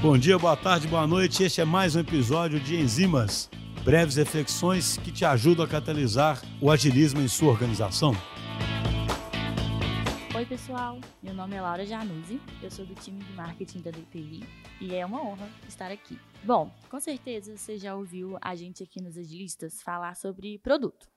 Bom dia, boa tarde, boa noite. Este é mais um episódio de Enzimas, breves reflexões que te ajudam a catalisar o agilismo em sua organização. Oi, pessoal. Meu nome é Laura Januzzi, eu sou do time de marketing da DPI e é uma honra estar aqui. Bom, com certeza você já ouviu a gente aqui nos Agilistas falar sobre produto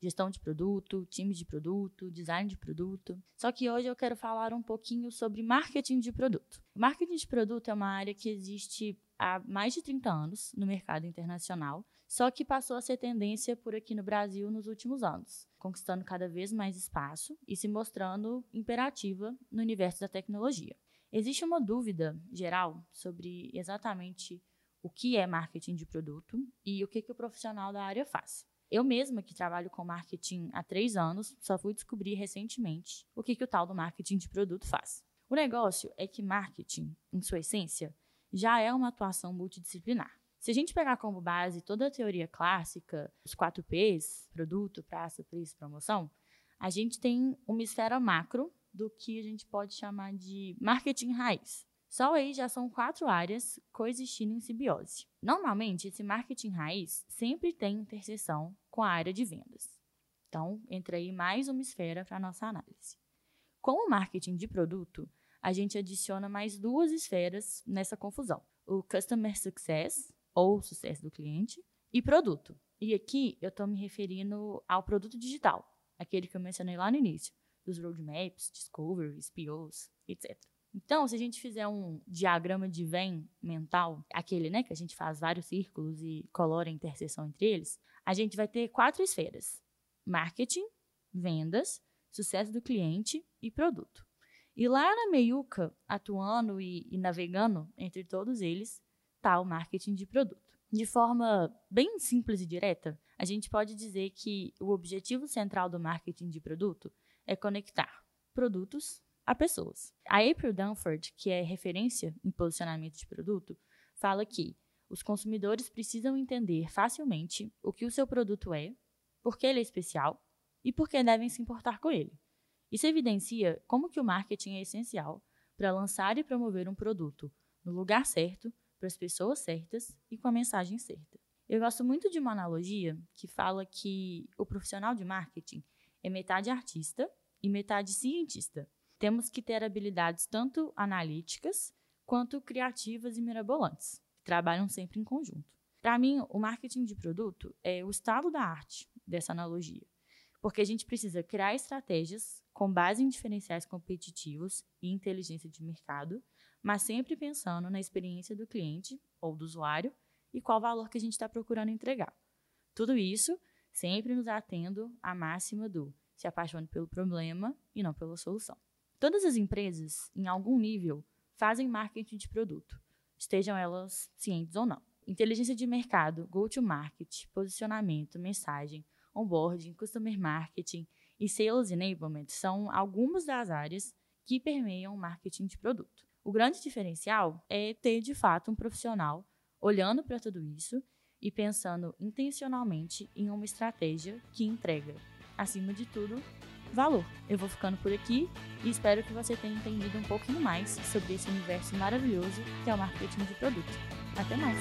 gestão de produto, time de produto, design de produto. Só que hoje eu quero falar um pouquinho sobre marketing de produto. marketing de produto é uma área que existe há mais de 30 anos no mercado internacional, só que passou a ser tendência por aqui no Brasil nos últimos anos, conquistando cada vez mais espaço e se mostrando imperativa no universo da tecnologia. Existe uma dúvida geral sobre exatamente o que é marketing de produto e o que, que o profissional da área faz. Eu mesma, que trabalho com marketing há três anos, só fui descobrir recentemente o que, que o tal do marketing de produto faz. O negócio é que marketing, em sua essência, já é uma atuação multidisciplinar. Se a gente pegar como base toda a teoria clássica, os quatro P's, produto, praça, preço, promoção, a gente tem uma esfera macro do que a gente pode chamar de marketing raiz. Só aí já são quatro áreas coexistindo em simbiose. Normalmente, esse marketing raiz sempre tem interseção com a área de vendas. Então, entra aí mais uma esfera para a nossa análise. Com o marketing de produto, a gente adiciona mais duas esferas nessa confusão: o Customer Success, ou sucesso do cliente, e produto. E aqui eu estou me referindo ao produto digital, aquele que eu mencionei lá no início, dos roadmaps, discoveries, POs, etc. Então, se a gente fizer um diagrama de Venn mental, aquele né, que a gente faz vários círculos e colora a interseção entre eles, a gente vai ter quatro esferas: marketing, vendas, sucesso do cliente e produto. E lá na meiuca, atuando e, e navegando entre todos eles, está o marketing de produto. De forma bem simples e direta, a gente pode dizer que o objetivo central do marketing de produto é conectar produtos a pessoas. A April Dunford, que é referência em posicionamento de produto, fala que os consumidores precisam entender facilmente o que o seu produto é, por que ele é especial e por que devem se importar com ele. Isso evidencia como que o marketing é essencial para lançar e promover um produto no lugar certo, para as pessoas certas e com a mensagem certa. Eu gosto muito de uma analogia que fala que o profissional de marketing é metade artista e metade cientista. Temos que ter habilidades tanto analíticas quanto criativas e mirabolantes, que trabalham sempre em conjunto. Para mim, o marketing de produto é o estado da arte dessa analogia, porque a gente precisa criar estratégias com base em diferenciais competitivos e inteligência de mercado, mas sempre pensando na experiência do cliente ou do usuário e qual valor que a gente está procurando entregar. Tudo isso sempre nos atendo à máxima do se apaixone pelo problema e não pela solução. Todas as empresas, em algum nível, fazem marketing de produto, estejam elas cientes ou não. Inteligência de mercado, go-to-market, posicionamento, mensagem, onboarding, customer marketing e sales enablement são algumas das áreas que permeiam o marketing de produto. O grande diferencial é ter de fato um profissional olhando para tudo isso e pensando intencionalmente em uma estratégia que entrega, acima de tudo, valor. Eu vou ficando por aqui e espero que você tenha entendido um pouquinho mais sobre esse universo maravilhoso que é o marketing de produto. Até mais!